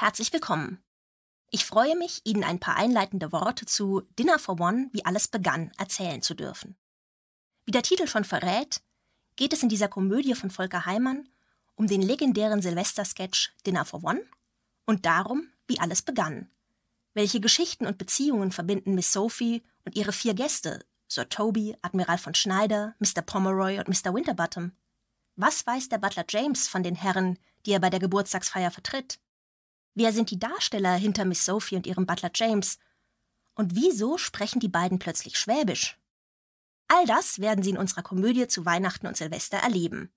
Herzlich willkommen. Ich freue mich, Ihnen ein paar einleitende Worte zu Dinner for One, wie alles begann, erzählen zu dürfen. Wie der Titel schon verrät, geht es in dieser Komödie von Volker Heimann um den legendären Silvester-Sketch Dinner for One und darum, wie alles begann. Welche Geschichten und Beziehungen verbinden Miss Sophie und ihre vier Gäste, Sir Toby, Admiral von Schneider, Mr. Pomeroy und Mr. Winterbottom? Was weiß der Butler James von den Herren, die er bei der Geburtstagsfeier vertritt? Wer sind die Darsteller hinter Miss Sophie und ihrem Butler James? Und wieso sprechen die beiden plötzlich Schwäbisch? All das werden Sie in unserer Komödie zu Weihnachten und Silvester erleben.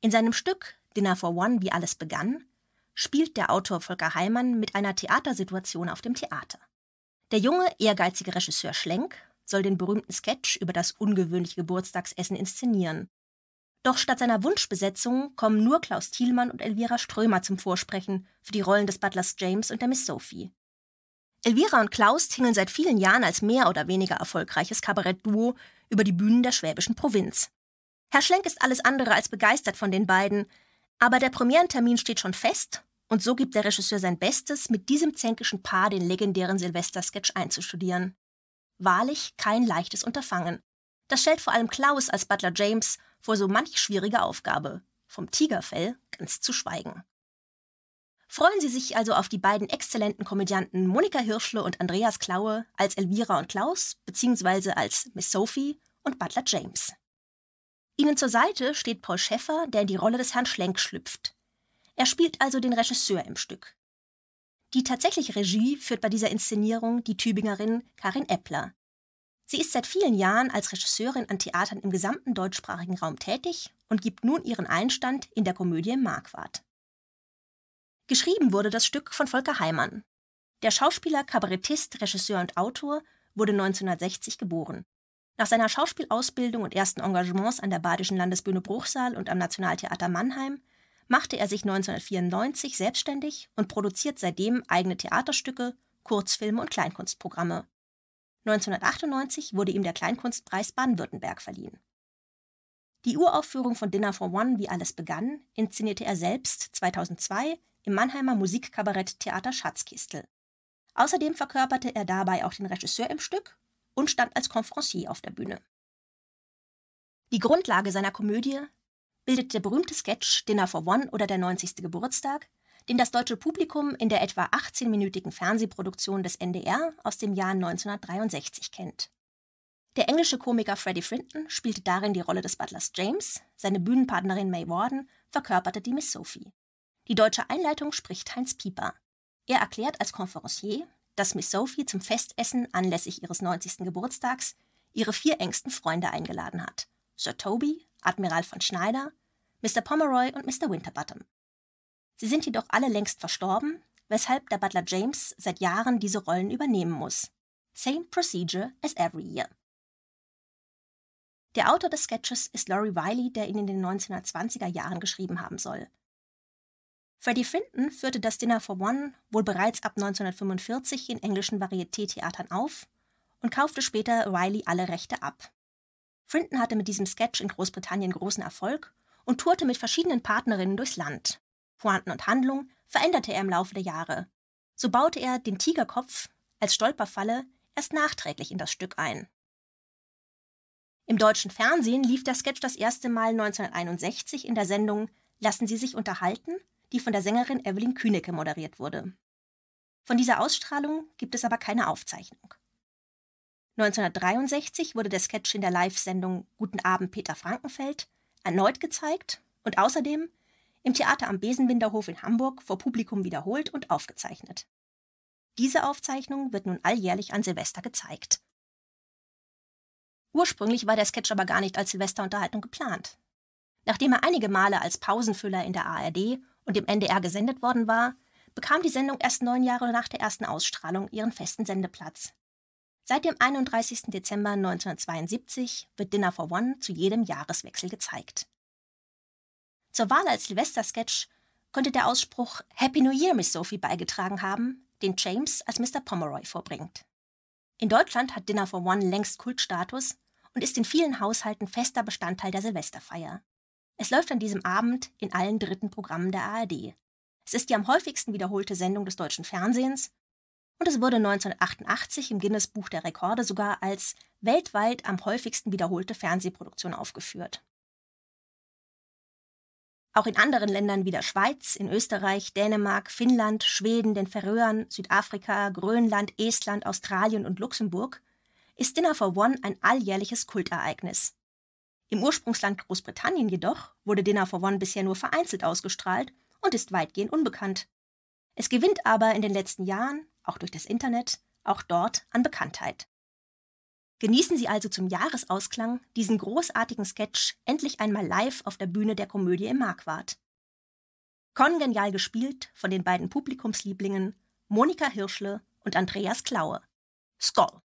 In seinem Stück Dinner for One, wie alles begann, spielt der Autor Volker Heimann mit einer Theatersituation auf dem Theater. Der junge, ehrgeizige Regisseur Schlenk soll den berühmten Sketch über das ungewöhnliche Geburtstagsessen inszenieren. Doch statt seiner Wunschbesetzung kommen nur Klaus Thielmann und Elvira Strömer zum Vorsprechen für die Rollen des Butlers James und der Miss Sophie. Elvira und Klaus tingeln seit vielen Jahren als mehr oder weniger erfolgreiches Kabarettduo über die Bühnen der schwäbischen Provinz. Herr Schlenk ist alles andere als begeistert von den beiden, aber der Premierentermin steht schon fest und so gibt der Regisseur sein Bestes, mit diesem zänkischen Paar den legendären Silvester-Sketch einzustudieren. Wahrlich kein leichtes Unterfangen. Das stellt vor allem Klaus als Butler James vor so manch schwierige Aufgabe, vom Tigerfell ganz zu schweigen. Freuen Sie sich also auf die beiden exzellenten Komödianten Monika Hirschle und Andreas Klaue als Elvira und Klaus, beziehungsweise als Miss Sophie und Butler James. Ihnen zur Seite steht Paul Schäffer, der in die Rolle des Herrn Schlenk schlüpft. Er spielt also den Regisseur im Stück. Die tatsächliche Regie führt bei dieser Inszenierung die Tübingerin Karin Eppler, Sie ist seit vielen Jahren als Regisseurin an Theatern im gesamten deutschsprachigen Raum tätig und gibt nun ihren Einstand in der Komödie Marquardt. Geschrieben wurde das Stück von Volker Heimann. Der Schauspieler, Kabarettist, Regisseur und Autor wurde 1960 geboren. Nach seiner Schauspielausbildung und ersten Engagements an der Badischen Landesbühne Bruchsal und am Nationaltheater Mannheim machte er sich 1994 selbstständig und produziert seitdem eigene Theaterstücke, Kurzfilme und Kleinkunstprogramme. 1998 wurde ihm der Kleinkunstpreis Baden-Württemberg verliehen. Die Uraufführung von Dinner for One, wie alles begann, inszenierte er selbst 2002 im Mannheimer Musikkabarett Theater Schatzkistel. Außerdem verkörperte er dabei auch den Regisseur im Stück und stand als Conferencier auf der Bühne. Die Grundlage seiner Komödie bildet der berühmte Sketch Dinner for One oder der 90. Geburtstag, den das deutsche Publikum in der etwa 18-minütigen Fernsehproduktion des NDR aus dem Jahr 1963 kennt. Der englische Komiker Freddie Frinton spielte darin die Rolle des Butlers James, seine Bühnenpartnerin May Warden verkörperte die Miss Sophie. Die deutsche Einleitung spricht Heinz Pieper. Er erklärt als Conferencier, dass Miss Sophie zum Festessen anlässlich ihres 90. Geburtstags ihre vier engsten Freunde eingeladen hat: Sir Toby, Admiral von Schneider, Mr. Pomeroy und Mr. Winterbottom. Sie sind jedoch alle längst verstorben, weshalb der Butler James seit Jahren diese Rollen übernehmen muss. Same procedure as every year. Der Autor des Sketches ist Laurie Wiley, der ihn in den 1920er Jahren geschrieben haben soll. Freddie Frinton führte das Dinner for One wohl bereits ab 1945 in englischen Varieté-Theatern auf und kaufte später Riley alle Rechte ab. Frinton hatte mit diesem Sketch in Großbritannien großen Erfolg und tourte mit verschiedenen Partnerinnen durchs Land. Pointen und Handlung veränderte er im Laufe der Jahre. So baute er den Tigerkopf als Stolperfalle erst nachträglich in das Stück ein. Im deutschen Fernsehen lief der Sketch das erste Mal 1961 in der Sendung Lassen Sie sich unterhalten, die von der Sängerin Evelyn Kühnecke moderiert wurde. Von dieser Ausstrahlung gibt es aber keine Aufzeichnung. 1963 wurde der Sketch in der Live-Sendung Guten Abend Peter Frankenfeld erneut gezeigt und außerdem im Theater am Besenbinderhof in Hamburg vor Publikum wiederholt und aufgezeichnet. Diese Aufzeichnung wird nun alljährlich an Silvester gezeigt. Ursprünglich war der Sketch aber gar nicht als Silvesterunterhaltung geplant. Nachdem er einige Male als Pausenfüller in der ARD und im NDR gesendet worden war, bekam die Sendung erst neun Jahre nach der ersten Ausstrahlung ihren festen Sendeplatz. Seit dem 31. Dezember 1972 wird Dinner for One zu jedem Jahreswechsel gezeigt. Zur Wahl als Silvester-Sketch könnte der Ausspruch Happy New Year, Miss Sophie beigetragen haben, den James als Mr. Pomeroy vorbringt. In Deutschland hat Dinner for One längst Kultstatus und ist in vielen Haushalten fester Bestandteil der Silvesterfeier. Es läuft an diesem Abend in allen dritten Programmen der ARD. Es ist die am häufigsten wiederholte Sendung des deutschen Fernsehens und es wurde 1988 im Guinness Buch der Rekorde sogar als weltweit am häufigsten wiederholte Fernsehproduktion aufgeführt. Auch in anderen Ländern wie der Schweiz, in Österreich, Dänemark, Finnland, Schweden, den Färöern, Südafrika, Grönland, Estland, Australien und Luxemburg ist Dinner for One ein alljährliches Kultereignis. Im Ursprungsland Großbritannien jedoch wurde Dinner for One bisher nur vereinzelt ausgestrahlt und ist weitgehend unbekannt. Es gewinnt aber in den letzten Jahren, auch durch das Internet, auch dort an Bekanntheit. Genießen Sie also zum Jahresausklang diesen großartigen Sketch endlich einmal live auf der Bühne der Komödie im Marquardt. Kongenial gespielt von den beiden Publikumslieblingen Monika Hirschle und Andreas Klaue. Skoll!